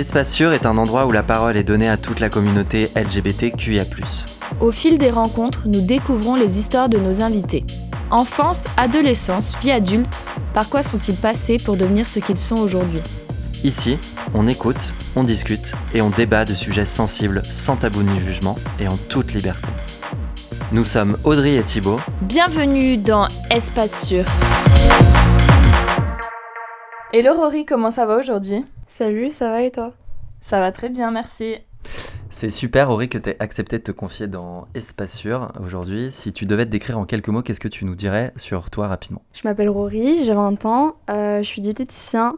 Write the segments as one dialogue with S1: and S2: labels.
S1: Espace Sûr est un endroit où la parole est donnée à toute la communauté LGBTQIA.
S2: Au fil des rencontres, nous découvrons les histoires de nos invités. Enfance, adolescence, vie adulte, par quoi sont-ils passés pour devenir ce qu'ils sont aujourd'hui?
S1: Ici, on écoute, on discute et on débat de sujets sensibles sans tabou ni jugement et en toute liberté. Nous sommes Audrey et Thibaut.
S2: Bienvenue dans Espace Sûr. Hello Rory, comment ça va aujourd'hui?
S3: Salut, ça va et toi?
S2: Ça va très bien, merci.
S1: C'est super, Rory, que tu aies accepté de te confier dans Espace Sûr aujourd'hui. Si tu devais te décrire en quelques mots, qu'est-ce que tu nous dirais sur toi rapidement?
S3: Je m'appelle Rory, j'ai 20 ans, euh, je suis diététicien,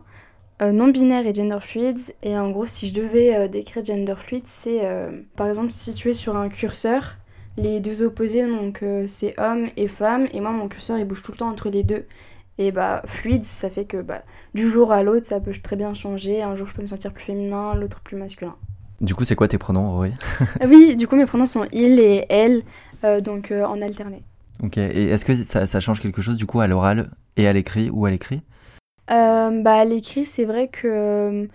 S3: euh, non-binaire et gender fluid. Et en gros, si je devais euh, décrire gender fluid, c'est par exemple situé sur un curseur, les deux opposés, donc c'est homme et femme, et moi mon curseur il bouge tout le temps entre les deux. Et bah, fluide, ça fait que bah, du jour à l'autre, ça peut très bien changer. Un jour, je peux me sentir plus féminin, l'autre plus masculin.
S1: Du coup, c'est quoi tes pronoms, Rory
S3: ah Oui, du coup, mes pronoms sont il et elle, euh, donc euh, en alterné.
S1: Ok, et est-ce que ça, ça, change quelque chose du coup à l'oral et à l'écrit ou à l'écrit?
S3: Euh, bah, À l'écrit, c'est vrai que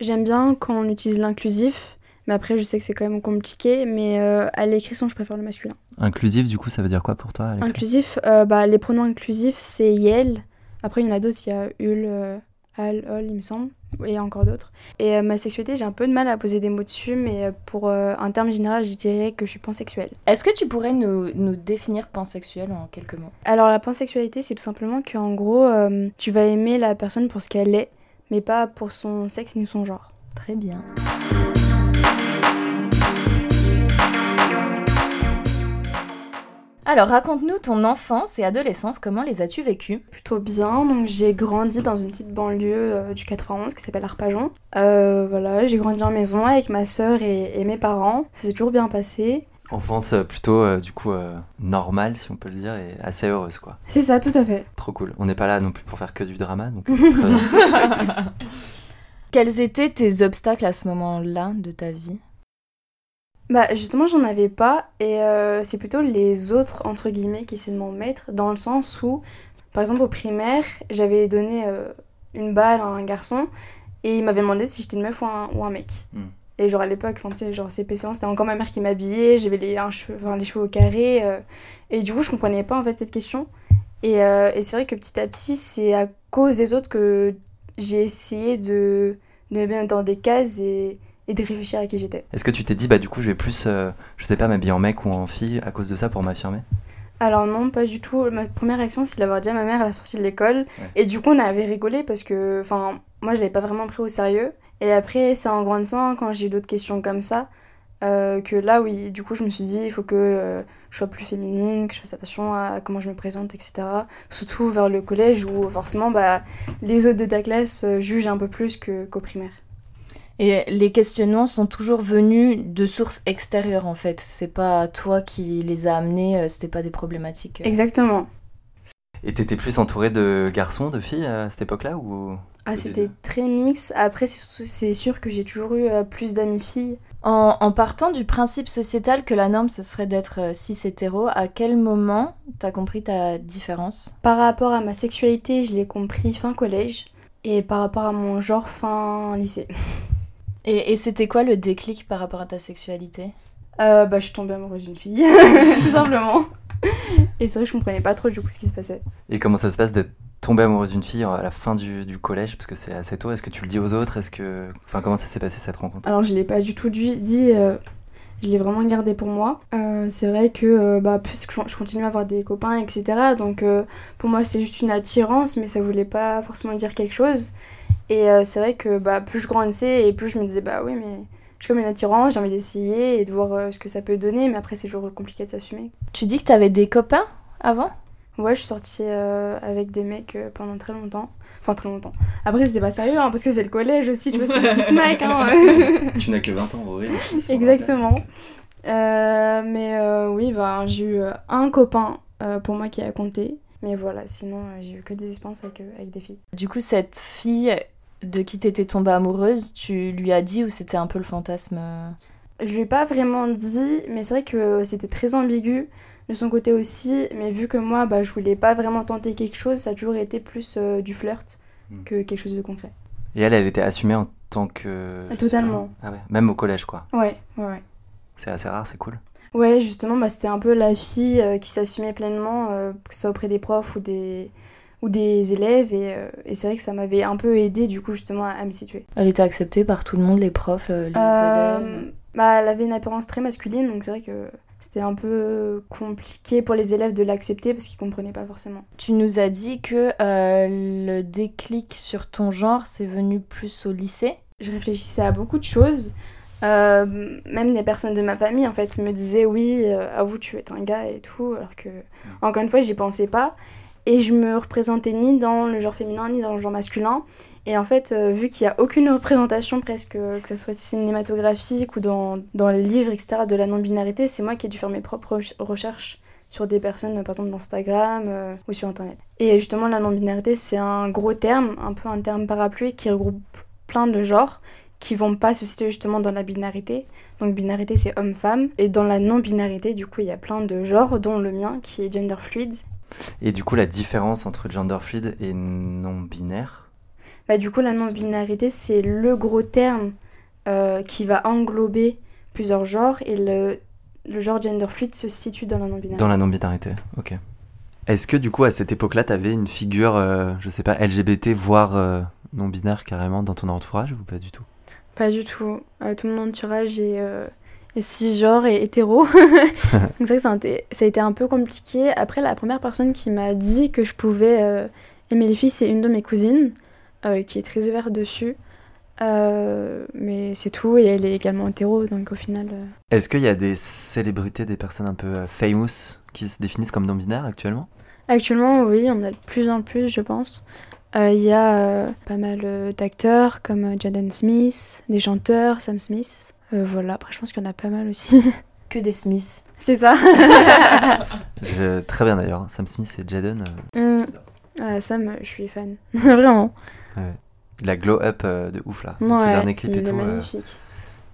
S3: j'aime bien quand on utilise l'inclusif, mais après, je sais que c'est quand même compliqué, mais à l'écrit, je préfère le masculin.
S1: Inclusif, du coup, ça veut dire quoi pour toi
S3: Inclusif, bah, les pronoms inclusifs, c'est yel. Après, il y en a d'autres, il y a ul, al, ol, il me semble et encore d'autres. Et euh, ma sexualité, j'ai un peu de mal à poser des mots dessus, mais euh, pour euh, un terme général, je dirais que je suis pansexuelle.
S2: Est-ce que tu pourrais nous, nous, définir pansexuelle en quelques mots?
S3: Alors la pansexualité, c'est tout simplement qu'en gros, tu vas aimer la personne pour ce qu'elle est, mais pas pour son sexe ni son genre.
S2: Très bien. Alors, raconte-nous ton enfance et adolescence, comment les as-tu vécues?
S3: Plutôt bien, donc j'ai grandi dans une petite banlieue euh, du 91 qui s'appelle Arpajon. Euh, voilà, j'ai grandi en maison avec ma sœur et, mes parents, ça s'est toujours bien passé.
S1: Enfance euh, plutôt du coup normale si on peut le dire et assez heureuse quoi.
S3: C'est ça, tout à fait.
S1: Trop cool. On n'est pas là non plus pour faire que du drama donc
S2: Quels étaient tes obstacles à ce moment-là de ta vie?
S3: Bah justement j'en avais pas et euh, c'est plutôt les autres entre guillemets qui essaient de m'en mettre dans le sens où par exemple au primaire j'avais donné euh, une balle à un garçon et il m'avait demandé si j'étais une meuf ou un, ou un mec. Hmm. Et genre à l'époque, tu sais, genre CP1, c'était encore ma mère qui m'habillait, j'avais les, cheveu, les cheveux au carré. Euh, et du coup, je comprenais pas en fait cette question. Et, et c'est vrai que petit à petit, c'est à cause des autres que j'ai essayé de, de me mettre dans des cases et, et de réfléchir à qui j'étais.
S1: Est-ce que tu t'es dit, bah du coup, je vais plus, euh, je sais pas, m'habiller en mec ou en fille à cause de ça pour m'affirmer?
S3: Alors non, pas du tout. Ma première réaction, c'est d'avoir dit à ma mère à la sortie de l'école. Et du coup, on avait rigolé parce que, enfin, moi, je l'avais pas vraiment pris au sérieux. Et après, c'est en grandissant, quand j'ai eu d'autres questions comme ça, euh, que là, oui, du coup, je me suis dit, il faut que euh, je sois plus féminine, que je fasse attention à comment je me présente, etc. Surtout vers le collège où, forcément, bah, les autres de ta classe jugent un peu plus qu'au primaire.
S2: Et les questionnements sont toujours venus de sources extérieures en fait. C'est pas toi qui les a amenés, euh, c'était pas des problématiques.
S3: Euh. Exactement.
S1: Et t'étais plus entourée de garçons, de filles à cette époque-là ou
S3: Ah, c'était très mix. Après, c'est sûr que j'ai toujours eu euh, plus d'amis filles.
S2: En, partant du principe sociétal que la norme, ce serait d'être cis hétéro, à quel moment t'as compris ta différence?
S3: Par rapport à ma sexualité, je l'ai compris fin collège. Et par rapport à mon genre, fin lycée.
S2: Et, c'était quoi le déclic par rapport à ta sexualité
S3: euh, Bah, je suis tombée amoureuse d'une fille, tout simplement. Et c'est vrai que je comprenais pas trop du coup ce qui se passait.
S1: Et comment ça se passe d'être tombée amoureuse d'une fille à la fin du, du collège? Parce que c'est assez tôt. Est-ce que tu le dis aux autres? Est-ce que... Enfin, comment ça s'est passé cette rencontre?
S3: Alors, je l'ai pas du tout dit. Euh, je l'ai vraiment gardé pour moi. Euh, c'est vrai que euh, bah, plus je continue à avoir des copains, etc. Donc pour moi c'est juste une attirance, mais ça voulait pas forcément dire quelque chose. Et euh, c'est vrai que bah, plus je grandissais et plus je me disais, bah oui, mais je suis comme une attirance, j'ai envie d'essayer et de voir euh, ce que ça peut donner, mais après c'est toujours compliqué de s'assumer.
S2: Tu dis que tu avais des copains avant?
S3: Ouais, je suis sortie euh, avec des mecs pendant très longtemps. Enfin, très longtemps. Après, c'était pas sérieux, hein, parce que c'est le collège aussi, tu vois, c'est tous mecs. Hein.
S1: tu n'as que 20 ans, oui.
S3: Exactement. mais oui, bah, j'ai eu un copain pour moi qui a compté. Mais voilà, sinon, j'ai eu que des expériences avec, avec des filles.
S2: Du coup, cette fille, de qui t'étais tombée amoureuse, tu lui as dit ou c'était un peu le fantasme
S3: Je lui ai pas vraiment dit, mais c'est vrai que c'était très ambigu de son côté aussi. Mais vu que moi, bah, je voulais pas vraiment tenter quelque chose, ça a toujours été plus euh, du flirt hmm. que quelque chose de concret.
S1: Et elle, elle était assumée en tant que.
S3: Totalement.
S1: Ah ouais. Même au collège, quoi.
S3: Ouais, ouais, ouais.
S1: C'est assez rare, c'est cool.
S3: Ouais, justement, bah, c'était un peu la fille euh, qui s'assumait pleinement, euh, que ce soit auprès des profs ou des, ou des élèves. Et, euh, et c'est vrai que ça m'avait un peu aidé, du coup, justement, à, à me situer.
S2: Elle était acceptée par tout le monde, les profs, les
S3: Euh,
S2: élèves.
S3: bah, elle avait une apparence très masculine, donc c'est vrai que c'était un peu compliqué pour les élèves de l'accepter parce qu'ils comprenaient pas forcément.
S2: Tu nous as dit que euh, le déclic sur ton genre, c'est venu plus au lycée.
S3: Je réfléchissais à beaucoup de choses. Euh, même des personnes de ma famille en fait me disaient oui, euh, avoue tu es un gars et tout, alors que encore une fois j'y pensais pas. Et je me représentais ni dans le genre féminin ni dans le genre masculin. Et en fait, euh, vu qu'il n'y a aucune représentation presque, que ce soit cinématographique ou dans, dans les livres, etc., de la non-binarité, c'est moi qui ai dû faire mes propres rech- recherches sur des personnes, par exemple d'Instagram euh, ou sur Internet. Et justement, la non-binarité, c'est un gros terme, un peu un terme parapluie qui regroupe plein de genres qui vont pas se situer justement dans la binarité. Donc binarité c'est homme-femme. Et dans la non-binarité, du coup, il y a plein de genres, dont le mien qui est gender fluid.
S1: Et du coup, la différence entre gender fluid et non-binaire
S3: Bah, du coup, la non-binarité, c'est le gros terme euh, qui va englober plusieurs genres et le, le genre gender fluid se situe dans la non-binarité.
S1: Dans la non-binarité, ok. Est-ce que du coup, à cette époque-là, t'avais une figure, euh, je sais pas, LGBT, voire euh, non-binaire carrément dans ton entourage ou pas du tout?
S3: Pas du tout. Euh, tout mon entourage est, euh, est cisgenre et hétéro. Donc c'est vrai que ça a, été, un peu compliqué. Après, la première personne qui m'a dit que je pouvais euh, aimer les filles, c'est une de mes cousines, euh, qui est très ouverte dessus. Euh, mais c'est tout, et elle est également hétéro, donc au final... euh,
S1: Est-ce qu'il y a des célébrités, des personnes un peu euh, famous qui se définissent comme non-binaires actuellement?
S3: Actuellement, oui, on a de plus en plus, je pense. Euh, Il y a euh, pas mal euh, d'acteurs comme euh, Jaden Smith, des chanteurs, Sam Smith. Euh, voilà, après je pense qu'il y en a pas mal aussi.
S2: Que des Smiths.
S3: C'est ça.
S1: Je- Très bien d'ailleurs, Sam Smith et Jaden, euh,
S3: Mm. Sam, euh, je suis fan. Vraiment.
S1: la glow up euh, de ouf là. Ces
S3: Ouais,
S1: derniers clips
S3: il
S1: et
S3: est
S1: tout, euh,
S3: magnifique.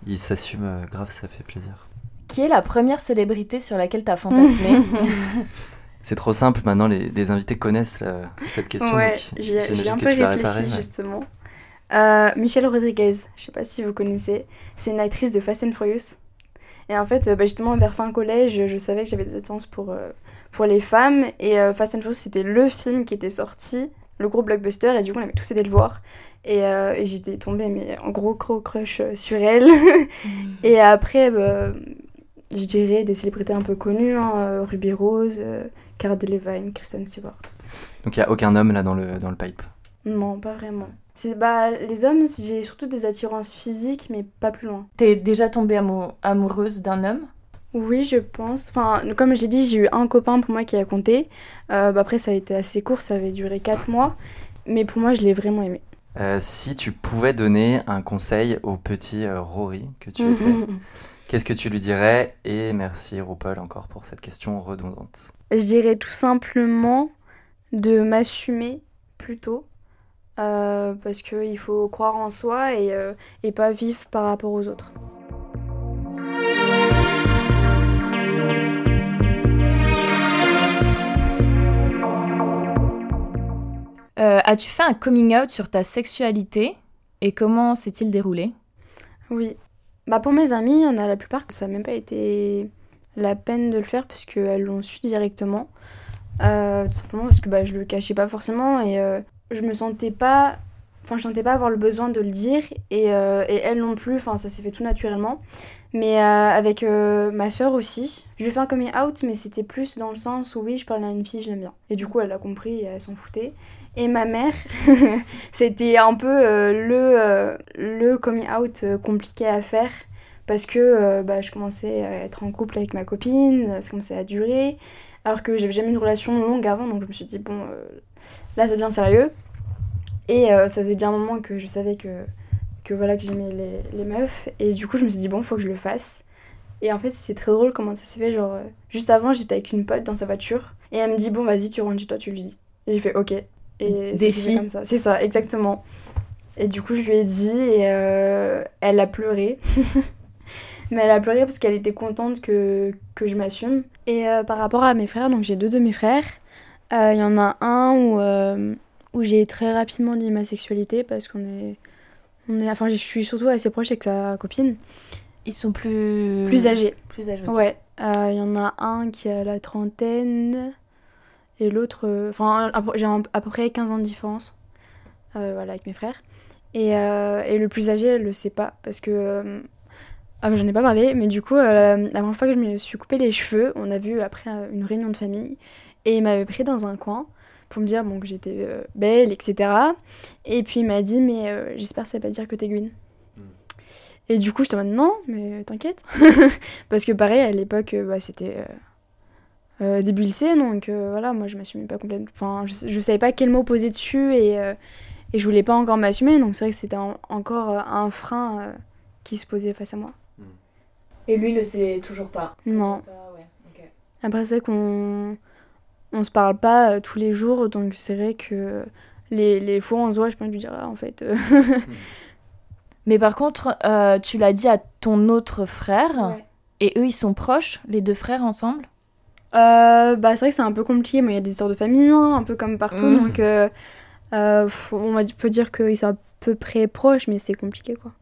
S1: il s'assume euh, grave, ça fait plaisir.
S2: Qui est la première célébrité sur laquelle t'as fantasmé
S1: C'est trop simple, maintenant les, les invités connaissent euh, cette question.
S3: ouais,
S1: donc
S3: j'y ai,
S1: j'imagine
S3: j'y ai un peu réfléchi
S1: ouais.
S3: justement. Euh, Michelle Rodriguez, je sais pas si vous connaissez, c'est une actrice de Fast and Furious. Et en fait, euh, bah, justement, vers fin collège, je, savais que j'avais des attirances pour, euh, pour les femmes. Et euh, Fast and Furious, c'était le film qui était sorti, le gros blockbuster, et du coup, on avait tous été le voir. Et, euh, et j'étais tombée, mais en gros, gros crush sur elle. et après, bah, je dirais des célébrités un peu connues, hein, Ruby Rose, euh, Cara Delevingne, Kristen Stewart.
S1: Donc il n'y a aucun homme là dans le, dans le pipe?
S3: Non, pas vraiment. C'est bah les hommes, j'ai surtout des attirances physiques, mais pas plus loin.
S2: T'es déjà tombée amou- amoureuse d'un homme?
S3: Oui, je pense. Enfin, comme j'ai dit, j'ai eu un copain pour moi qui a compté. Euh, bah, après, ça a été assez court, ça avait duré 4 mois. Mais pour moi, je l'ai vraiment aimé.
S1: Euh, si tu pouvais donner un conseil au petit euh, Rory que tu étais, qu'est-ce que tu lui dirais? Et merci RuPaul encore pour cette question redondante.
S3: je dirais tout simplement de m'assumer plutôt. Euh, parce qu'il faut croire en soi et, euh, et pas vivre par rapport aux autres.
S2: Euh, As-tu fait un coming out sur ta sexualité et comment s'est-il déroulé?
S3: Oui. Bah pour mes amis, il y en a la plupart que ça n'a même pas été la peine de le faire parce qu'elles l'ont su directement. Euh, tout simplement parce que bah, je le cachais pas forcément et euh, je me sentais pas. Enfin, je sentais pas avoir le besoin de le dire et, euh, et elles non plus. Enfin, ça s'est fait tout naturellement. Mais euh, avec euh, ma soeur aussi, je lui ai fait un coming out, mais c'était plus dans le sens où oui, je parlais à une fille, je l'aime bien. Et du coup, elle a compris elle s'en foutait. Et ma mère, c'était un peu le, le coming out compliqué à faire parce que bah, je commençait à être en couple avec ma copine, ça commençait à durer, alors que j'avais jamais une relation longue avant, donc je me suis dit, bon, euh, là ça devient sérieux. Et euh, ça faisait déjà un moment que je savais que, que, voilà, que j'aimais les, les meufs, et du coup je me suis dit, bon, faut que je le fasse. Et en fait, c'est très drôle comment ça s'est fait. Genre, euh, juste avant, j'étais avec une pote dans sa voiture, et elle me dit, bon, vas-y, tu rentres chez toi, tu lui dis. Et j'ai fait, ok. Et
S2: Défi.
S3: comme ça. C'est ça, exactement. Et du coup, je lui ai dit, et euh, elle a pleuré. Mais elle a pleuré parce qu'elle était contente que, que je m'assume. Et euh, par rapport à mes frères, donc j'ai deux de mes frères, euh, il y en a un où, euh, où j'ai très rapidement dit ma sexualité parce qu'on est, On est, enfin, je suis surtout assez proche avec sa copine.
S2: Ils sont plus...
S3: Plus âgés.
S2: Plus âgés.
S3: Ouais. Euh, Il y en a un qui a la trentaine et l'autre. euh, Enfin, j'ai à peu près 15 ans de différence. euh, voilà, avec mes frères. Et, euh, et le plus âgé, elle le sait pas parce que. Ah, bah, j'en ai pas parlé, mais du coup, euh, la première fois que je me suis coupé les cheveux, on a vu après euh, une réunion de famille et il m'avait pris dans un coin pour me dire bon, que j'étais euh, belle, etc. Et puis il m'a dit, mais euh, j'espère que ça va pas dire que t'es Gwyn. Et du coup, j'étais en mode non, mais t'inquiète. Parce que pareil, à l'époque, bah, c'était début lycée, donc voilà, moi je m'assumais pas complètement. Enfin, je, je savais pas quel mot poser dessus et, et je voulais pas encore m'assumer, donc c'est vrai que c'était en- encore un frein qui se posait face à moi.
S2: Et lui, il le sait toujours pas.
S3: Non.
S2: Pas, ouais, ok.
S3: Après, c'est vrai qu'on on se parle pas euh, tous les jours, donc c'est vrai que les, les fois où on se voit, je peux lui dire, ah, en fait. euh,
S2: Mais par contre, euh, tu l'as dit à ton autre frère,
S3: ouais.
S2: et eux, ils sont proches, les deux frères ensemble?
S3: Euh, bah, c'est vrai que c'est un peu compliqué, mais il y a des histoires de famille, hein, un peu comme partout.
S2: Mm.
S3: Donc, euh, euh, on va- peut dire qu'ils sont à peu près proches, mais c'est compliqué, quoi.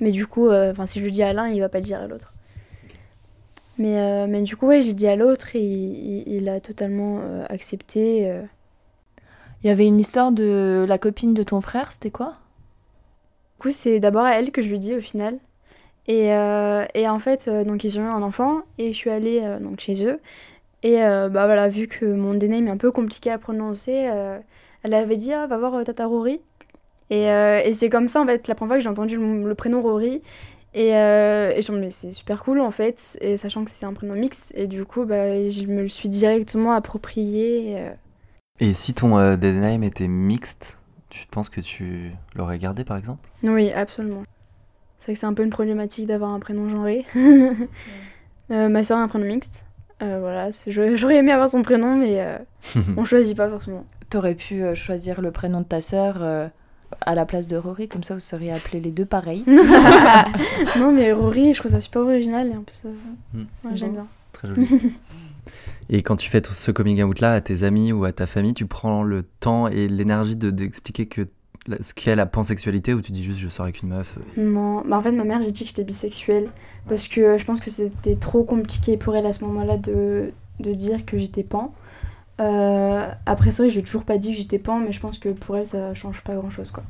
S3: Mais du coup, euh, 'fin, si je le dis à l'un, il va pas le dire à l'autre. Mais, euh, mais du coup, ouais, j'ai dit à l'autre et il, il- il a totalement euh, accepté.
S2: Il y avait une histoire de la copine de ton frère, c'était quoi?
S3: Du coup, c'est d'abord à elle que je lui dis au final. Et, euh, et en fait, euh, donc ils ont eu un enfant et je suis allée euh, donc chez eux. Et bah voilà, vu que mon déname est un peu compliqué à prononcer, elle avait dit ah, va voir Tata Rory. Et, euh, et c'est comme ça en fait la première fois que j'ai entendu le, le prénom Rory. Et, euh, et je me suis dit, mais c'est super cool en fait, et sachant que c'est un prénom mixte. Et du coup, bah, je me le suis directement approprié. euh.
S1: Et si ton euh, dead name était mixte, tu penses que tu l'aurais gardé par exemple?
S3: Oui, absolument. C'est vrai que c'est un peu une problématique d'avoir un prénom genré. Euh, ma soeur a un prénom mixte. Euh, voilà, j'aurais aimé avoir son prénom, mais euh, on choisit pas forcément.
S2: T'aurais pu choisir le prénom de ta sœur euh, à la place de Rory, comme ça vous seriez appelés les deux pareils.
S3: non, mais Rory, je trouve ça super original et en plus, euh,
S1: Mm.
S3: ouais, j'aime bien.
S1: Très joli. Et quand tu fais tout ce coming out là à tes amis ou à ta famille, tu prends le temps et l'énergie de d'expliquer que ce qu'est la pansexualité ou tu dis juste je sors avec une meuf euh,
S3: Non, bah en fait, ma mère, j'ai dit que j'étais bisexuelle parce que euh, je pense que c'était trop compliqué pour elle à ce moment-là de, de dire que j'étais pan. Euh, après, c'est vrai que je lui ai toujours pas dit que j'étais pan, mais je pense que pour elle, ça change pas grand-chose, quoi.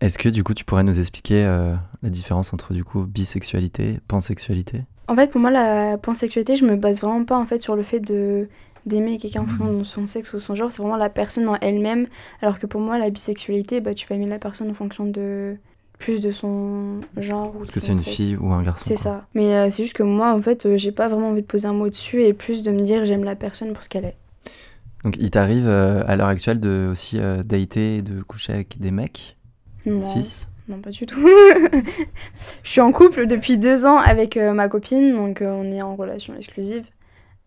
S1: Est-ce que du coup tu pourrais nous expliquer euh, la différence entre du coup bisexualité, pansexualité?
S3: En fait, pour moi, la pansexualité, je me base vraiment pas en fait sur le fait de d'aimer quelqu'un en fonction de son sexe ou son genre. C'est vraiment la personne en elle-même. Alors que pour moi, la bisexualité, bah, tu vas aimer la personne en fonction de plus de son genre ou
S1: Parce
S3: de
S1: que c'est une
S3: sexe.
S1: fille ou un garçon
S3: C'est ça. Mais euh, c'est juste que moi, en fait, euh, j'ai pas vraiment envie de poser un mot dessus et plus de me dire j'aime la personne pour ce qu'elle est.
S1: Donc il t'arrive euh, à l'heure actuelle de aussi euh, dater et de coucher avec des mecs?
S3: Non.
S1: cis
S3: Non, pas du tout. je suis en couple depuis deux ans avec euh, ma copine, donc euh, on est en relation exclusive.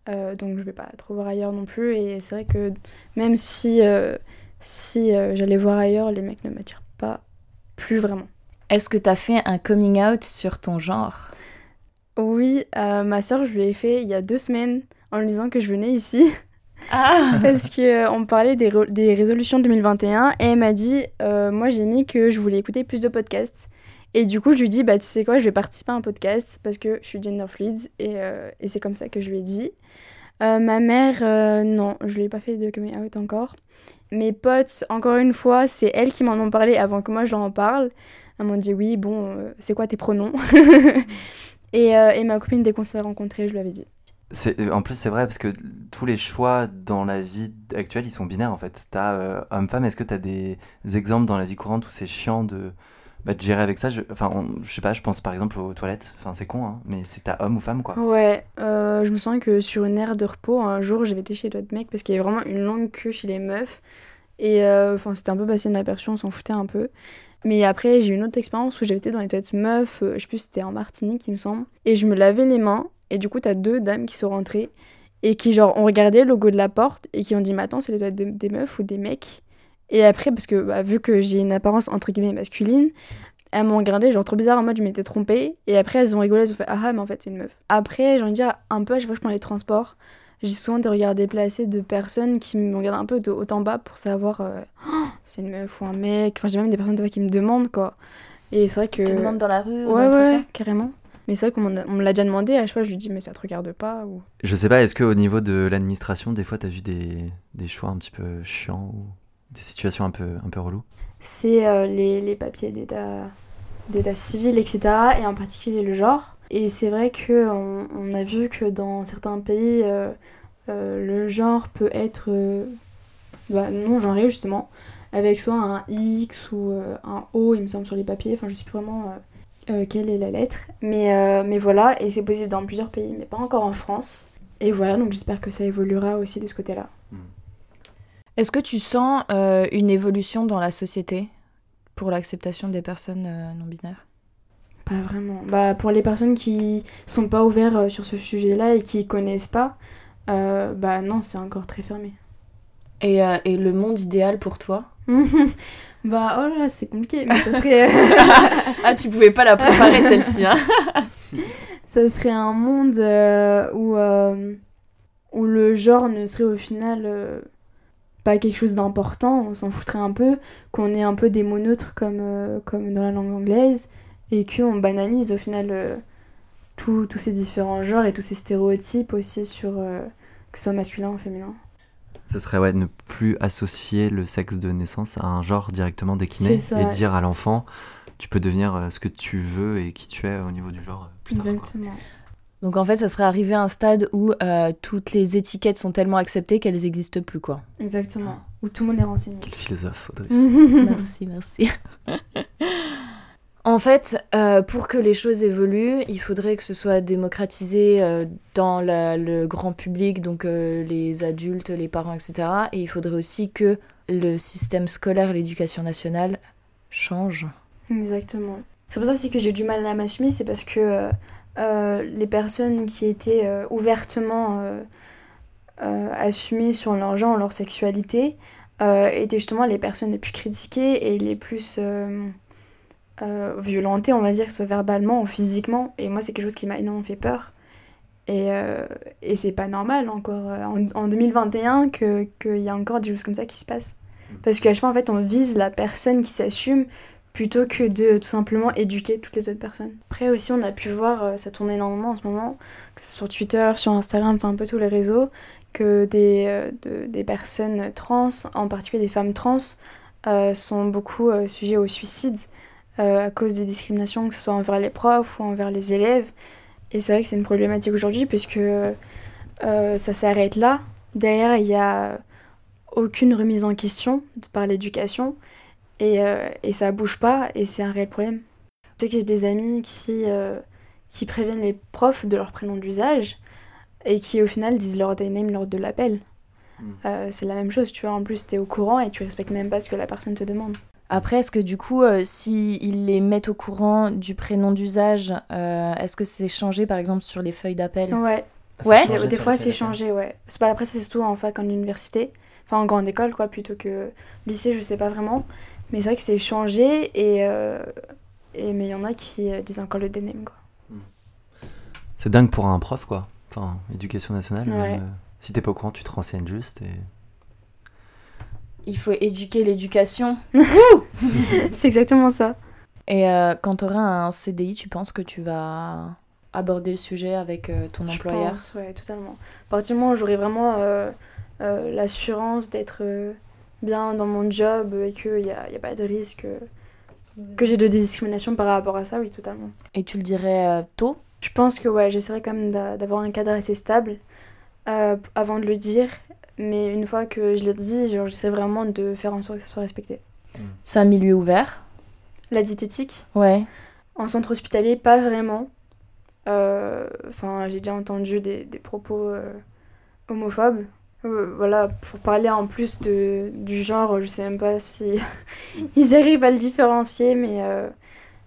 S3: Euh, donc je vais pas trop voir ailleurs non plus. Et c'est vrai que même si, euh, si euh, j'allais voir ailleurs, les mecs ne m'attirent pas plus vraiment.
S2: Est-ce que t'as fait un coming out sur ton genre?
S3: Oui, euh, ma soeur, je lui ai fait il y a deux semaines en lui disant que je venais ici.
S2: Ah.
S3: Parce que euh, on parlait des, des résolutions 2021 et elle m'a dit euh, moi j'ai mis que je voulais écouter plus de podcasts. Et du coup je lui dis bah tu sais quoi je vais participer à un podcast parce que je suis gender fluid et, euh, et c'est comme ça que je lui ai dit. Euh, ma mère non je lui ai pas fait de coming out encore. Mes potes encore une fois c'est elles qui m'en ont parlé avant que moi je leur en parle. Elles m'ont dit oui bon c'est quoi tes pronoms? Et, et ma copine dès qu'on s'est rencontrés je lui avais dit
S1: En plus, c'est vrai parce que tous les choix dans la vie actuelle, ils sont binaires en fait. T'as euh, homme-femme, est-ce que t'as des exemples dans la vie courante où c'est chiant de, bah, gérer avec ça? Je... Enfin, je sais pas, je pense par exemple aux toilettes. Enfin, c'est con, hein, mais c'est t'as homme ou femme quoi.
S3: Ouais, euh, je me souviens que sur une aire de repos, un jour, j'avais été chez d'autres mecs parce qu'il y avait vraiment une longue queue chez les meufs. Et euh, enfin, c'était un peu passé inaperçu, on s'en foutait un peu. Mais après, j'ai eu une autre expérience où j'avais été dans les toilettes meufs, je sais plus, c'était en Martinique, il me semble. Et je me lavais les mains, et du coup, t'as deux dames qui sont rentrées et qui, genre, ont regardé le logo de la porte et qui ont dit Mais attends, c'est les toilettes de- des meufs ou des mecs Et après, parce que bah, vu que j'ai une apparence entre guillemets masculine, elles m'ont regardé, genre trop bizarre, en mode je m'étais trompée. Et après, elles ont rigolé, elles ont fait Ah, ah, mais en fait, c'est une meuf. Après, j'ai envie de dire, un peu à chaque fois que je prends les transports, j'ai souvent des regards déplacés de personnes qui me regardent un peu de haut en bas pour savoir euh, Oh, c'est une meuf ou un mec. Enfin, j'ai même des personnes qui me demandent quoi. Et c'est vrai que.
S2: Tu te demandes dans la rue ou
S3: Ouais,
S2: dans
S3: ouais,
S2: transport
S3: carrément. Mais c'est vrai qu'on me l'a déjà demandé, à chaque fois je lui dis mais ça te regarde pas ou...
S1: Je sais pas, est-ce qu'au niveau de l'administration, des fois, t'as vu des, des choix un petit peu chiants ou des situations un peu, un peu reloues?
S3: C'est euh, les, les papiers d'état d'état civil, etc. Et en particulier le genre. Et c'est vrai qu'on on a vu que dans certains pays, euh, euh, le genre peut être euh, bah, non genré justement, avec soit un X ou euh, un O, il me semble, sur les papiers. Enfin, je sais plus vraiment euh, quelle est la lettre. Mais, euh, mais voilà, et c'est possible dans plusieurs pays, mais pas encore en France. Et voilà, donc j'espère que ça évoluera aussi de ce côté-là.
S2: Est-ce que tu sens euh, une évolution dans la société pour l'acceptation des personnes non binaires?
S3: Pas vraiment. Bah, pour les personnes qui sont pas ouvertes sur ce sujet-là et qui connaissent pas, bah non, c'est encore très fermé.
S2: et, et le monde idéal pour toi?
S3: bah, oh là là, c'est compliqué, mais ça serait,
S2: Ah, tu pouvais pas la préparer celle-ci, hein
S3: ça serait un monde euh, où, euh, où le genre ne serait au final euh, pas quelque chose d'important, on s'en foutrait un peu, qu'on ait un peu des mots neutres comme, comme dans la langue anglaise, et qu'on banalise au final tous ces différents genres et tous ces stéréotypes aussi sur que ce soit masculin ou féminin.
S1: Ce serait ouais, ne plus associer le sexe de naissance à un genre directement décliné
S3: ça,
S1: et
S3: ouais.
S1: dire à l'enfant tu peux devenir euh, ce que tu veux et qui tu es au niveau du genre. euh, plus tard, quoi.
S3: Exactement.
S2: Donc en fait, ça serait arrivé à un stade où euh, toutes les étiquettes sont tellement acceptées qu'elles n'existent plus, quoi.
S3: Exactement. Où tout le monde est renseigné.
S1: Quel philosophe, Audrey.
S2: merci, merci. en fait, euh, pour que les choses évoluent, il faudrait que ce soit démocratisé euh, dans le grand public, donc euh, les adultes, les parents, etc. Et il faudrait aussi que le système scolaire l'éducation nationale changent.
S3: Exactement. C'est pour ça aussi que j'ai du mal à m'assumer, c'est parce que les personnes qui étaient ouvertement assumées sur leur genre, leur sexualité, étaient justement les personnes les plus critiquées et les plus euh, euh, on va dire, que ce soit verbalement ou physiquement. Et moi, c'est quelque chose qui m'a énormément fait peur. Et, euh, et c'est pas normal encore euh, en, en 2021 que- qu'il y a encore des choses comme ça qui se passent. Parce qu'à chaque fois, en fait, on vise la personne qui s'assume plutôt que de tout simplement éduquer toutes les autres personnes. Après aussi, on a pu voir, euh, ça tourne énormément en ce moment, que ce soit sur Twitter, sur Instagram, enfin un peu tous les réseaux, que des, euh, de- des personnes trans, en particulier des femmes trans, euh, sont beaucoup euh, sujets au suicide euh, à cause des discriminations, que ce soit envers les profs ou envers les élèves. Et c'est vrai que c'est une problématique aujourd'hui puisque euh, ça s'arrête là. Derrière, il y a aucune remise en question par l'éducation et, euh, et ça bouge pas et c'est un réel problème. Je sais que j'ai des amis qui, euh, qui préviennent les profs de leur prénom d'usage et qui au final disent leur day name lors de l'appel.
S1: Mm.
S3: Euh, c'est la même chose, tu vois, en plus t'es au courant et tu respectes même pas ce que la personne te demande.
S2: Après, est-ce que du coup, euh, s'ils les mettent au courant du prénom d'usage, euh, est-ce que c'est changé par exemple sur les feuilles d'appel?
S3: Ouais,
S2: Ouais.
S3: des, des fois c'est changé, ouais. Pas, après c'est surtout en fac, en université, enfin en grande école quoi, plutôt que lycée, je sais pas vraiment. Mais c'est vrai que c'est changé et, euh, et mais il y en a qui euh, disent encore le day name quoi.
S1: C'est dingue pour un prof, quoi. Enfin, éducation nationale.
S3: Ouais.
S1: même, euh, si t'es pas au courant, tu te renseignes juste. Et...
S2: Il faut éduquer l'éducation.
S3: c'est exactement ça.
S2: Et euh, quand tu auras un CDI, tu penses que tu vas aborder le sujet avec euh, ton
S3: Je
S2: employeur?
S3: pense, ouais, totalement. À partir du moment où j'aurai vraiment euh, l'assurance d'être bien dans mon job et qu'il n'y a, y a pas de risque que j'ai de discrimination par rapport à ça, oui, totalement.
S2: Et tu le dirais tôt?
S3: Je pense que ouais, j'essaierai quand même d'a- d'avoir un cadre assez stable avant de le dire. Mais une fois que je l'ai dit, j'essaie vraiment de faire en sorte que ça soit respecté.
S2: C'est un milieu ouvert
S3: La diététique,
S2: Ouais.
S3: en centre hospitalier, pas vraiment. Euh, Enfin, j'ai déjà entendu des, des propos euh, homophobes. Euh, voilà, pour parler en plus de, du genre, je sais même pas si ils arrivent à le différencier, mais,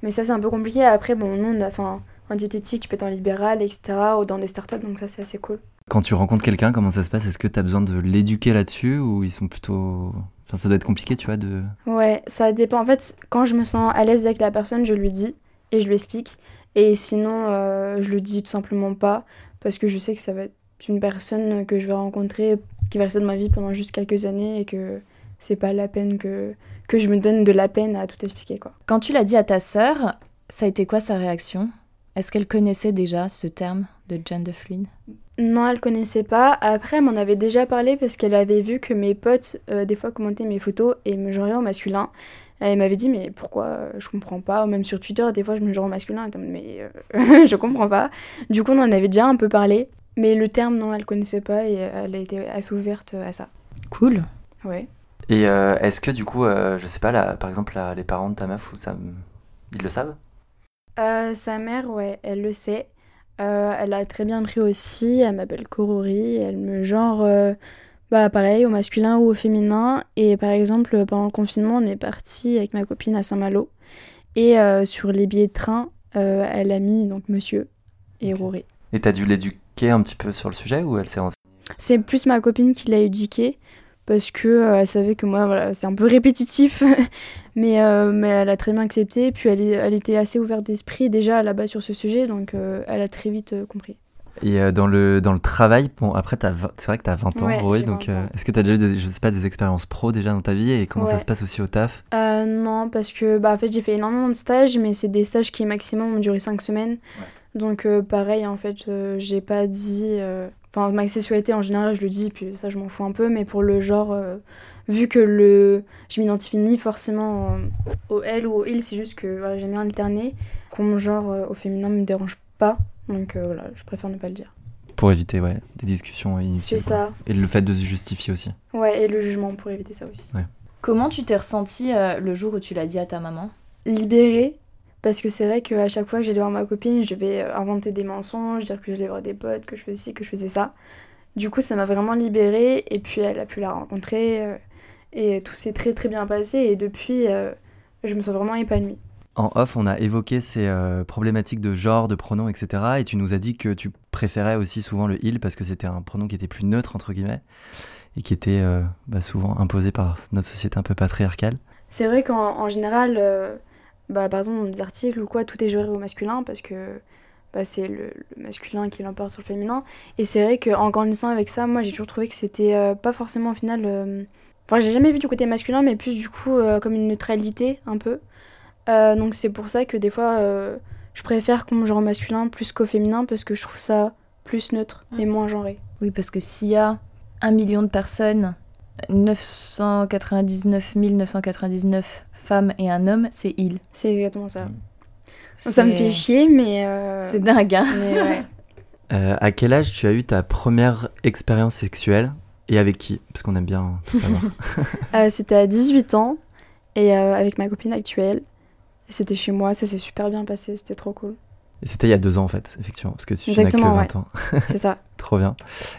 S3: mais ça c'est un peu compliqué. Après, bon, nous, on a, enfin, en diététique, tu peux être en libéral, etc., ou dans des startups, donc ça c'est assez cool.
S1: Quand tu rencontres quelqu'un, comment ça se passe? Est-ce que t'as besoin de l'éduquer là-dessus ou ils sont plutôt. Enfin, ça doit être compliqué, tu vois, de.
S3: Ouais, ça dépend. En fait, quand je me sens à l'aise avec la personne, je lui dis et je lui explique. Et sinon, euh, je le dis tout simplement pas parce que je sais que ça va être une personne que je vais rencontrer qui va rester dans ma vie pendant juste quelques années et que c'est pas la peine que, que je me donne de la peine à tout expliquer. Quoi.
S2: Quand tu l'as dit à ta sœur, ça a été quoi sa réaction? Est-ce qu'elle connaissait déjà ce terme de gender fluid
S3: Non, elle connaissait pas. Après, elle m'en avait déjà parlé parce qu'elle avait vu que mes potes, euh, des fois, commentaient mes photos et me genraient au masculin. Elle m'avait dit, mais pourquoi? Je comprends pas. Ou même sur Twitter, des fois, je me genre au masculin. Et mais euh, je comprends pas. Du coup, on en avait déjà un peu parlé. Mais le terme, non, elle connaissait pas et elle a été assez ouverte à ça.
S2: Cool.
S3: Ouais.
S1: Et euh, est-ce que du coup, je sais pas, là, par exemple, les parents de ta meuf, ça, ils le savent?
S3: Euh, sa mère, ouais, elle le sait. Euh, elle a très bien pris aussi. Elle m'appelle Korori. Elle me genre, euh, bah pareil, au masculin ou au féminin. Et par exemple, pendant le confinement, on est parti avec ma copine à Saint-Malo. Et sur les billets de train, elle a mis donc monsieur et Rory.
S1: Et t'as dû l'éduquer un petit peu sur le sujet ou elle s'est renseignée
S3: C'est plus ma copine qui l'a éduqué parce que euh, elle savait que moi voilà c'est un peu répétitif mais euh, mais elle a très bien accepté. Puis elle, elle était assez ouverte d'esprit déjà là-bas sur ce sujet donc euh, elle a très vite compris.
S1: Et dans le dans le travail bon après c'est vrai que tu as 20 ans oui donc est-ce que tu as déjà eu des, je sais pas des expériences pro déjà dans ta vie et comment ça se passe aussi au taf?
S3: Non parce que bah en fait j'ai fait énormément de stages mais c'est des stages qui maximum ont duré 5 semaines donc pareil en fait j'ai pas dit Enfin, ma sexualité en général, je le dis, puis ça, je m'en fous un peu, mais pour le genre, euh, vu que le, je m'identifie ni forcément au elle ou au il, c'est juste que voilà, j'aime bien alterner, qu'on mon genre euh, au féminin me dérange pas, donc euh, voilà, je préfère ne pas le dire.
S1: Pour éviter, ouais, des discussions inutiles.
S3: C'est ça.
S1: Et le fait de se justifier aussi.
S3: Ouais, et le jugement, pour éviter ça aussi.
S1: Ouais.
S2: Comment tu t'es ressentie le jour où tu l'as dit à ta maman?
S3: Libérée, parce que c'est vrai qu'à chaque fois que j'allais voir ma copine, je devais euh, inventer des mensonges, dire que j'allais voir des potes, que je faisais ci, que je faisais ça. Du coup, ça m'a vraiment libérée et puis elle a pu la rencontrer euh, et tout s'est très très bien passé et depuis, euh, je me sens vraiment épanouie.
S1: En off, on a évoqué ces problématiques de genre, de pronoms, etc. Et tu nous as dit que tu préférais aussi souvent le il parce que c'était un pronom qui était plus neutre, entre guillemets, et qui était bah, souvent imposé par notre société un peu patriarcale.
S3: C'est vrai qu'en général, bah, par exemple, dans des articles ou quoi, tout est géré au masculin parce que bah, c'est le, masculin qui l'emporte sur le féminin. Et c'est vrai qu'en grandissant avec ça, moi j'ai toujours trouvé que c'était euh, pas forcément au final. Euh, enfin, j'ai jamais vu du côté masculin, mais plus du coup euh, comme une neutralité un peu. donc c'est pour ça que des fois je préfère qu'on me genre masculin plus qu'au féminin parce que je trouve ça plus neutre et moins genré.
S2: Oui, parce que s'il y a un million de personnes, 999 999 femme et un homme, c'est il.
S3: C'est exactement ça. Mm. Ça me fait chier, mais. Euh,
S2: c'est dingue. Hein.
S1: Euh, à quel âge tu as eu ta première expérience sexuelle et avec qui? Parce qu'on aime bien tout savoir.
S3: Euh, c'était à 18 ans et avec ma copine actuelle. C'était chez moi, ça s'est super bien passé, c'était trop cool.
S1: Et c'était il y a deux ans en fait, effectivement, parce que tu n'as que 20 ans.
S3: C'est ça.
S1: trop bien.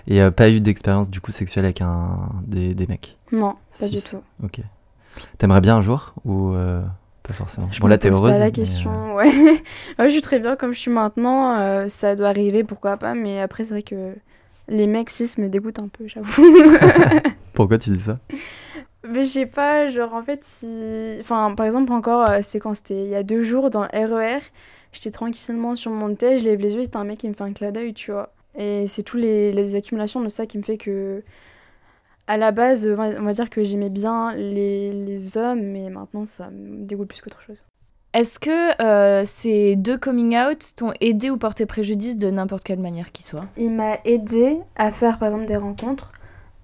S1: Et pas eu d'expérience du coup sexuelle avec un des, des mecs?
S3: Non, pas du tout.
S1: Ok. T'aimerais bien un jour ou euh, pas forcément?
S3: Je bon, là, t'es heureuse. Pas la question, euh, ouais. ouais. Je suis très bien comme je suis maintenant. Euh, ça doit arriver, pourquoi pas. Mais après, c'est vrai que les mecs cis me dégoûtent un peu, j'avoue.
S1: pourquoi tu dis ça?
S3: Mais je sais pas, genre en fait, si... enfin, par exemple, encore, c'est quand c'était il y a deux jours dans le RER, j'étais tranquillement sur mon thé, je lève les yeux et t'as un mec qui me fait un clin d'œil, tu vois. Et c'est tous les, les accumulations de ça qui me fait que à la base, on va dire que j'aimais bien les, les, hommes, mais maintenant ça me dégoûte plus qu'autre chose.
S2: Est-ce que euh, ces deux coming out t'ont aidé ou porté préjudice de n'importe quelle manière qu'il soit?
S3: Il m'a aidé à faire par exemple des rencontres.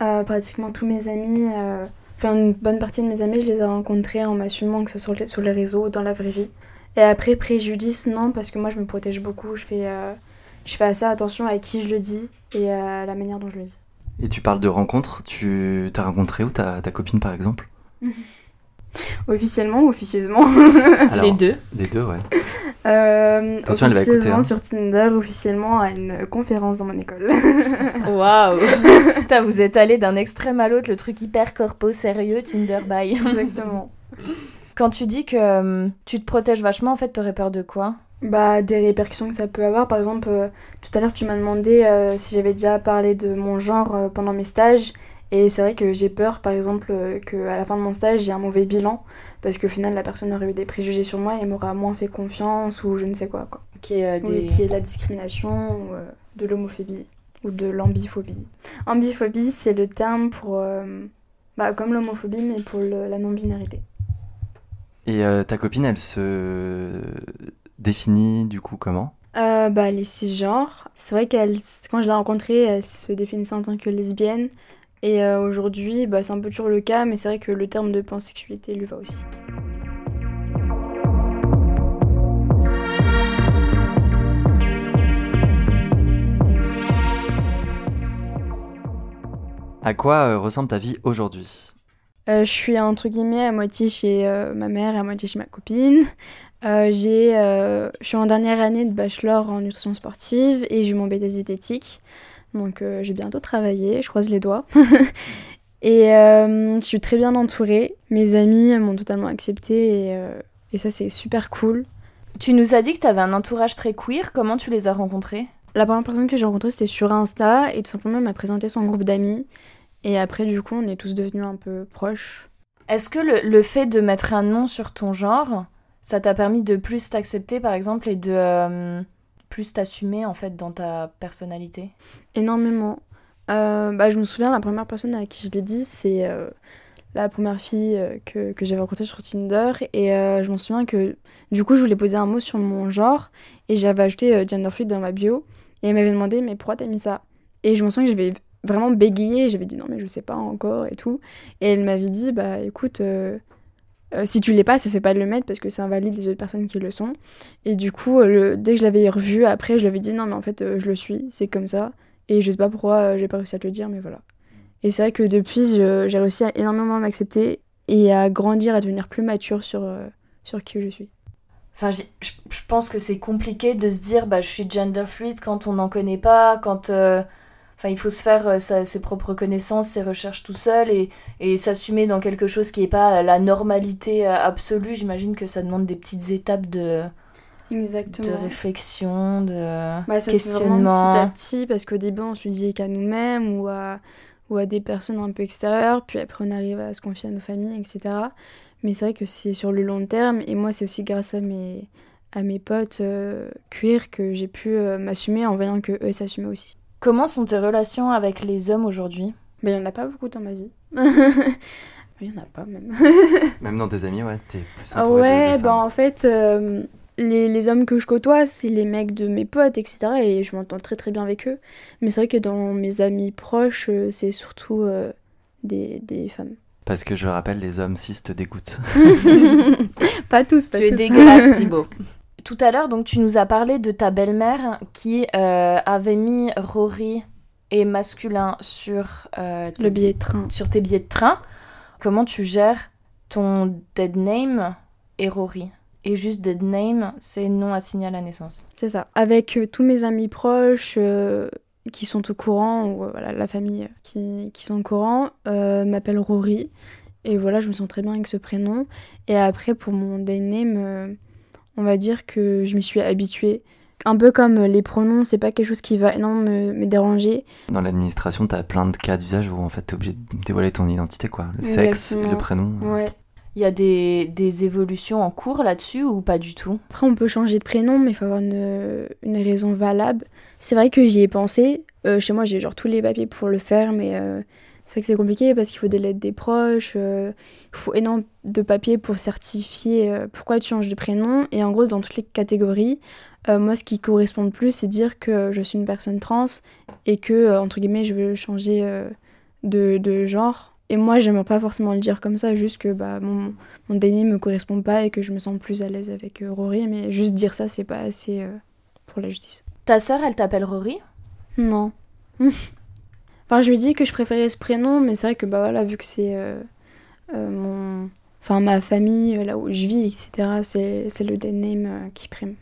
S3: Euh, pratiquement tous mes amis, euh, enfin une bonne partie de mes amis, je les ai rencontrés en m'assumant que ce soit sur les, sur les réseaux ou dans la vraie vie. Et après, préjudice, non, parce que moi je me protège beaucoup. Je fais, je fais assez attention à qui je le dis et à la manière dont je le dis.
S1: Et tu parles de rencontres, tu t'as rencontré où ta, ta copine par exemple?
S3: Officiellement ou officieusement?
S2: Les deux.
S1: Les deux, ouais.
S3: Euh, Attention, elle va écouter. Hein. sur Tinder, officiellement à une conférence dans mon école.
S2: Waouh Vous êtes allé d'un extrême à l'autre, le truc hyper corpo, sérieux, Tinder bye.
S3: Exactement.
S2: Quand tu dis que euh, tu te protèges vachement, en fait, t'aurais peur de quoi?
S3: Bah, des répercussions que ça peut avoir. Par exemple, euh, tout à l'heure, tu m'as demandé euh, si j'avais déjà parlé de mon genre euh, pendant mes stages. Et c'est vrai que j'ai peur, par exemple, qu'à la fin de mon stage, j'ai un mauvais bilan. Parce qu'au final, la personne aurait eu des préjugés sur moi et m'aura moins fait confiance ou je ne sais quoi. quoi.
S2: Qui est,
S3: des... qui est de la discrimination ou de l'homophobie ou de l'ambiphobie. Ambiphobie, c'est le terme pour, euh, bah, comme l'homophobie, mais pour la non-binarité.
S1: Et euh, ta copine, elle se définit du coup comment?
S3: Euh, bah, Les cisgenres. C'est vrai qu'elle, quand je l'ai rencontrée, elle se définissait en tant que lesbienne. Et aujourd'hui, bah, c'est un peu toujours le cas, mais c'est vrai que le terme de pansexualité lui va aussi.
S1: À quoi euh, ressemble ta vie aujourd'hui?
S3: euh, Je suis entre guillemets à moitié chez euh, ma mère et à moitié chez ma copine. j'ai, je suis en dernière année de bachelor en nutrition sportive et j'ai mon BD zététique. Donc j'ai bientôt travaillé, je croise les doigts. et je suis très bien entourée. Mes amis m'ont totalement acceptée et, et ça c'est super cool.
S2: Tu nous as dit que tu avais un entourage très queer. Comment tu les as rencontrés?
S3: La première personne que j'ai rencontrée, c'était sur Insta, et tout simplement, elle m'a présenté son groupe d'amis. Et après, du coup, on est tous devenus un peu proches.
S2: Est-ce que le, fait de mettre un nom sur ton genre, ça t'a permis de plus t'accepter, par exemple, et de euh, plus t'assumer, en fait, dans ta personnalité?
S3: Énormément. Euh, bah, je me souviens, la première personne à qui je l'ai dit, c'est euh, la première fille que, que j'avais rencontrée sur Tinder. Et je m'en souviens que, du coup, je voulais poser un mot sur mon genre, et j'avais ajouté gender fluid dans ma bio. Et elle m'avait demandé, mais pourquoi t'as mis ça? Et je me souviens que j'avais vraiment bégayé, j'avais dit non, mais je sais pas encore et tout. Et elle m'avait dit, bah écoute, euh, euh, si tu l'es pas, ça se fait pas de le mettre parce que ça invalide les autres personnes qui le sont. Et du coup, le, dès que je l'avais revu après, je lui avais dit non, mais en fait, euh, je le suis, c'est comme ça. Et je sais pas pourquoi j'ai pas réussi à te le dire, mais voilà. Et c'est vrai que depuis, j'ai réussi à énormément m'accepter et à grandir, à devenir plus mature sur, sur qui je suis.
S2: Enfin, je, pense que c'est compliqué de se dire bah, je suis gender fluid quand on n'en connaît pas, quand. Enfin, il faut se faire euh, ses propres connaissances, ses recherches tout seul et, et s'assumer dans quelque chose qui n'est pas la normalité euh, absolue. J'imagine que ça demande des petites étapes de,
S3: Exactement.
S2: de réflexion, de
S3: bah, ça questionnement. petit à petit, parce qu'au début, on se dit qu'à nous-mêmes ou à, ou à des personnes un peu extérieures, puis après, on arrive à se confier à nos familles, etc. Mais c'est vrai que c'est sur le long terme. Et moi, c'est aussi grâce à mes, à mes potes euh, cuir que j'ai pu euh, m'assumer en voyant que eux s'assumaient aussi.
S2: Comment sont tes relations avec les hommes aujourd'hui?
S3: Ben, Il n'y en a pas beaucoup dans ma vie. Il n'y en a pas même.
S1: même dans tes amis, ouais, t'es
S3: plus ah Ouais, bah en fait, euh, les, les, hommes que je côtoie, c'est les mecs de mes potes, etc. Et je m'entends très très bien avec eux. Mais c'est vrai que dans mes amis proches, c'est surtout des, des femmes.
S1: Parce que je le rappelle, les hommes cis te dégoûtent.
S3: pas tous, pas
S2: tu
S3: tous.
S2: es dégueulasse, Thibaut. Tout à l'heure, donc, tu nous as parlé de ta belle-mère qui euh, avait mis Rory et masculin sur,
S3: euh, le billet de train.
S2: sur tes billets de train. Comment tu gères ton dead name et Rory? Et juste dead name, c'est non assigné à la naissance.
S3: C'est ça. Avec euh, tous mes amis proches, qui sont au courant, ou voilà, la famille qui, qui sont au courant, euh, m'appelle Rory. Et voilà, je me sens très bien avec ce prénom. Et après, pour mon day name, euh, on va dire que je m'y suis habituée. Un peu comme les pronoms, c'est pas quelque chose qui va énormément me, me déranger.
S1: Dans l'administration, t'as plein de cas d'usage où en fait t'es obligé de dévoiler ton identité, quoi. Le sexe, le prénom.
S3: Ouais.
S2: Il y a des, des évolutions en cours là-dessus ou pas du tout?
S3: Après, on peut changer de prénom, mais il faut avoir une, une raison valable. C'est vrai que j'y ai pensé. Euh, chez moi, j'ai genre tous les papiers pour le faire, mais euh, c'est que c'est compliqué parce qu'il faut des lettres des proches, euh, il faut énormément de papiers pour certifier pourquoi tu changes de prénom. Et en gros, dans toutes les catégories, moi, ce qui correspond le plus, c'est dire que je suis une personne trans et que, entre guillemets, je veux changer de, de genre et moi, j'aimerais pas forcément le dire comme ça, juste que bah, mon, mon ne me correspond pas et que je me sens plus à l'aise avec euh, Rory, mais juste dire ça, c'est pas assez euh, pour la justice.
S2: Ta sœur, elle t'appelle Rory?
S3: Non. enfin, je lui dis que je préférais ce prénom, mais c'est vrai que bah voilà, vu que c'est euh, mon. Enfin, ma famille, là où je vis, etc., c'est le dead name qui prime.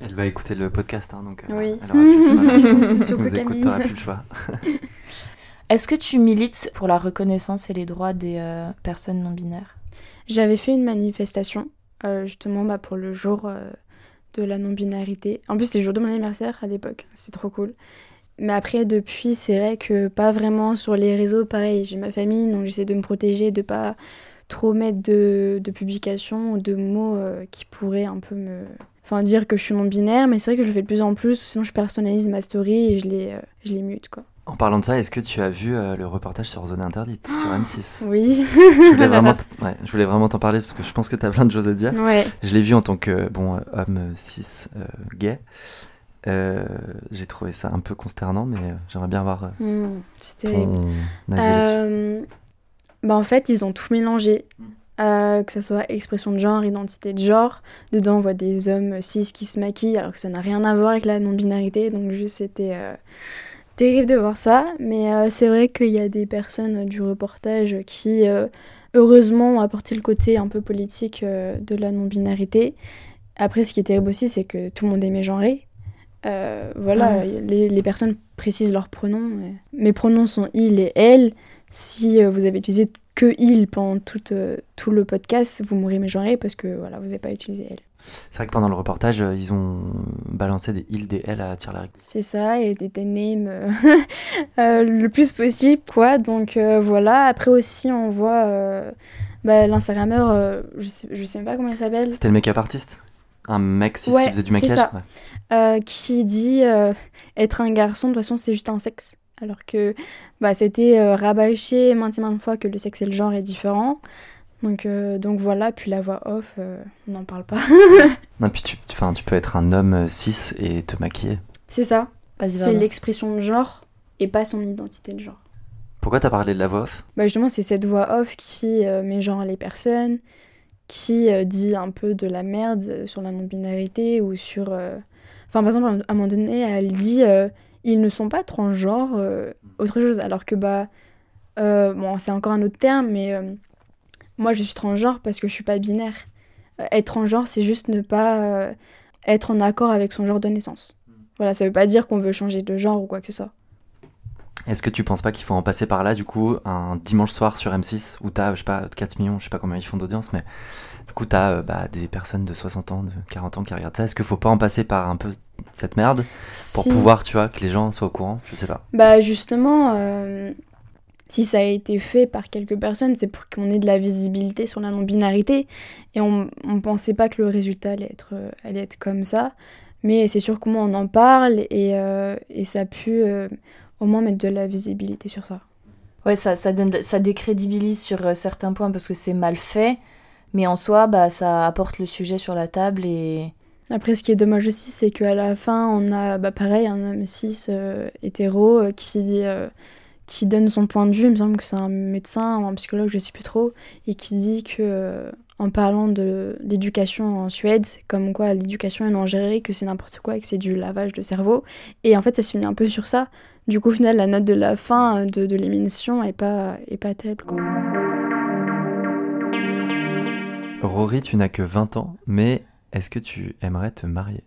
S1: Elle va écouter le podcast, hein, donc.
S3: oui.
S1: Elle aura plus le choix. si tu nous écoutes, t'auras plus le choix.
S2: Est-ce que tu milites pour la reconnaissance et les droits des euh, personnes non binaires?
S3: J'avais fait une manifestation, euh, justement bah, pour le jour euh, de la non-binarité. En plus, c'était le jour de mon anniversaire à l'époque, c'est trop cool. Mais après, depuis, c'est vrai que pas vraiment sur les réseaux, pareil, j'ai ma famille, donc j'essaie de me protéger, de pas trop mettre de, de publications ou de mots qui pourraient un peu me, enfin dire que je suis non binaire, mais c'est vrai que je le fais de plus en plus. Sinon, je personnalise ma story et je les, euh, je les mute quoi.
S1: En parlant de ça, est-ce que tu as vu euh, le reportage sur Zone Interdite sur M6
S3: Oui.
S1: je voulais vraiment, ouais, je voulais vraiment t'en parler parce que je pense que tu as plein de choses à dire.
S3: ouais.
S1: Je l'ai vu en tant que bon euh, homme cis euh, gay. Euh, J'ai trouvé ça un peu consternant, mais euh, j'aimerais bien avoir euh,
S3: Hmm, c'est terrible.
S1: ton avis
S3: bah en fait, ils ont tout mélangé.
S1: Mm.
S3: Euh, que ce soit expression de genre, identité de genre. Dedans, on voit des hommes cis qui se maquillent alors que ça n'a rien à voir avec la non-binarité. Donc, juste, c'était euh, terrible de voir ça. Mais euh, c'est vrai qu'il y a des personnes du reportage qui, heureusement, ont apporté le côté un peu politique de la non-binarité. Après, ce qui est terrible aussi, c'est que tout le monde est mégenré. Euh, voilà, les, les personnes précisent leurs pronoms. euh. Mes pronoms sont il et elle. Si euh, vous avez utilisé que il pendant tout, euh, tout le podcast, vous m'aurez mégenré parce que voilà, vous n'avez pas utilisé elle.
S1: C'est vrai que pendant le reportage, euh, ils ont balancé des îles des L à Tirlaric.
S3: C'est ça, et des, des names euh, euh, le plus possible, quoi. Donc euh, voilà, après aussi, on voit euh, bah, l'Instagrammeur, euh, je, sais, je sais même pas comment il s'appelle,
S1: C'était le make-up artiste? Un mec cis
S3: Ouais,
S1: qui faisait du maquillage
S3: ça.
S1: Ouais.
S3: euh, qui dit euh, être un garçon, de toute façon, c'est juste un sexe. Alors que bah, c'était euh, rabâché maintes et maintes fois que le sexe et le genre est différent. Donc, euh, donc voilà, puis la voix off, euh, on n'en parle pas.
S1: Non, puis tu, tu- tu peux être un homme euh, cis et te maquiller.
S3: c'est ça, c'est l'expression de genre et pas son identité de genre.
S1: Pourquoi t'as parlé de la voix off?
S3: Bah justement, c'est cette voix off qui euh, met genre les personnes, qui euh, dit un peu de la merde euh, sur la non-binarité ou sur... euh, Enfin, par exemple, à un moment donné, elle dit ils ne sont pas transgenres, autre chose. Alors que, bah, bon, c'est encore un autre terme, mais moi, je suis transgenre parce que je suis pas binaire. Être transgenre, c'est juste ne pas être en accord avec son genre de naissance. Voilà, ça veut pas dire qu'on veut changer de genre ou quoi que ce soit.
S1: Est-ce que tu penses pas qu'il faut en passer par là, du coup, un dimanche soir sur M6, où t'as, je sais pas, 4 millions, je sais pas combien ils font d'audience, mais du coup, t'as euh, bah, des personnes de 60 ans, de 40 ans qui regardent ça. Est-ce qu'il faut pas en passer par un peu cette merde pour
S3: Si-
S1: pouvoir, tu vois, que les gens soient au courant? Je sais pas.
S3: Bah justement, euh, si ça a été fait par quelques personnes, c'est pour qu'on ait de la visibilité sur la non-binarité. Et on ne pensait pas que le résultat allait être, euh, allait être comme ça. Mais c'est sûr comment on en parle et, euh, et ça a pu au moins mettre de la visibilité sur ça.
S2: Ouais, ça, ça, donne, ça décrédibilise sur euh, certains points parce que c'est mal fait. Mais en soi, bah, ça apporte le sujet sur la table et.
S3: Après, ce qui est dommage aussi, c'est qu'à la fin, on a bah, pareil un homme cis euh, hétéro euh, qui, euh, qui donne son point de vue. Il me semble que c'est un médecin ou un psychologue, je sais plus trop, et qui dit que en parlant de l'éducation en Suède, comme quoi l'éducation est non gérée, que c'est n'importe quoi et que c'est du lavage de cerveau. Et en fait, ça se finit un peu sur ça. Du coup, au final, la note de la fin euh, de, de l'émission est pas, est pas terrible. Quoi.
S1: Rory, tu n'as que 20 ans, mais est-ce que tu aimerais te marier?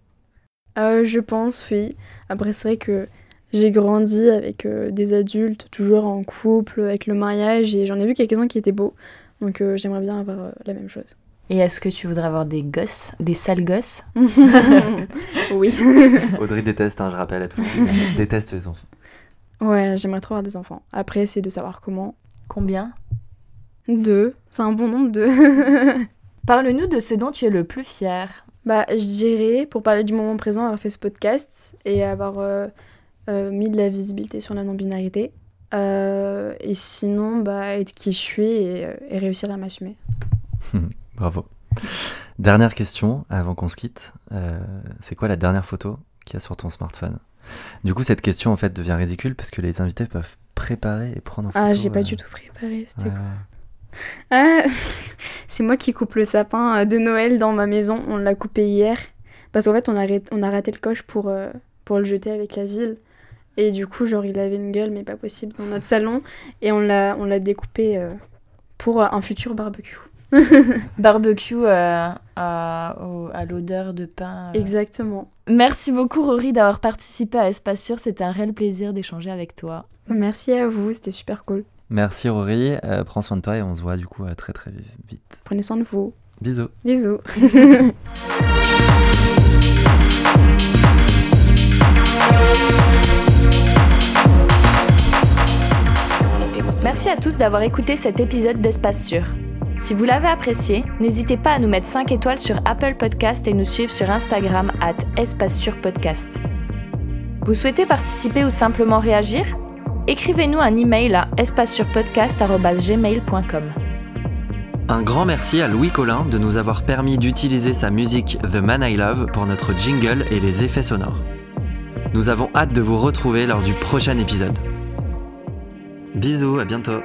S3: Euh, je pense, oui. Après, c'est vrai que j'ai grandi avec euh, des adultes, toujours en couple, avec le mariage, et j'en ai vu quelques-uns qui étaient beaux. Donc euh, j'aimerais bien avoir euh, la même chose.
S2: Et est-ce que tu voudrais avoir des gosses, des sales gosses?
S3: Oui.
S1: Audrey déteste, hein, je rappelle à tous. Elle déteste les enfants.
S3: Ouais, j'aimerais trop avoir des enfants. Après, c'est de savoir comment.
S2: Combien?
S3: Deux. C'est un bon nombre, deux.
S2: Parle-nous de ce dont tu es le plus fier.
S3: bah, je dirais, pour parler du moment présent, avoir fait ce podcast et avoir euh, euh, mis de la visibilité sur la non-binarité. Euh, et sinon, bah, être qui je suis et, et réussir à m'assumer.
S1: Bravo. Dernière question avant qu'on se quitte. Euh, c'est quoi la dernière photo qu'il y a sur ton smartphone? Du coup, cette question en fait devient ridicule parce que les invités peuvent préparer et prendre en photo.
S3: Ah, j'ai pas
S1: euh,
S3: du tout préparé. C'était
S1: ouais,
S3: quoi
S1: ouais.
S3: Ah, c'est moi qui coupe le sapin euh, de Noël dans ma maison. On l'a coupé hier. Parce qu'en fait, on a, ré- on a raté le coche pour, euh, pour le jeter avec la ville. Et du coup, genre, il avait une gueule, mais pas possible, dans notre salon. Et on l'a, on l'a découpé euh, pour un futur barbecue.
S2: Barbecue euh, à, au- à l'odeur de pain. euh.
S3: Exactement.
S2: Merci beaucoup Rory d'avoir participé à Espace Sûr. C'était un réel plaisir d'échanger avec toi.
S3: Merci à vous, c'était super cool.
S1: Merci Rory, Euh, prends soin de toi et on se voit du coup euh, très très vite.
S3: Prenez soin de vous.
S1: Bisous.
S3: Bisous.
S2: Merci à tous d'avoir écouté cet épisode d'Espace Sûr. Si vous l'avez apprécié, n'hésitez pas à nous mettre 5 étoiles sur Apple Podcast et nous suivre sur Instagram at Espace sur Podcast. Vous souhaitez participer ou simplement réagir? Écrivez-nous un email à espacesurpodcast.gmail.com.
S1: Un grand merci à Louis Collin de nous avoir permis d'utiliser sa musique The Man I Love pour notre jingle et les effets sonores. Nous avons hâte de vous retrouver lors du prochain épisode. Bisous, à bientôt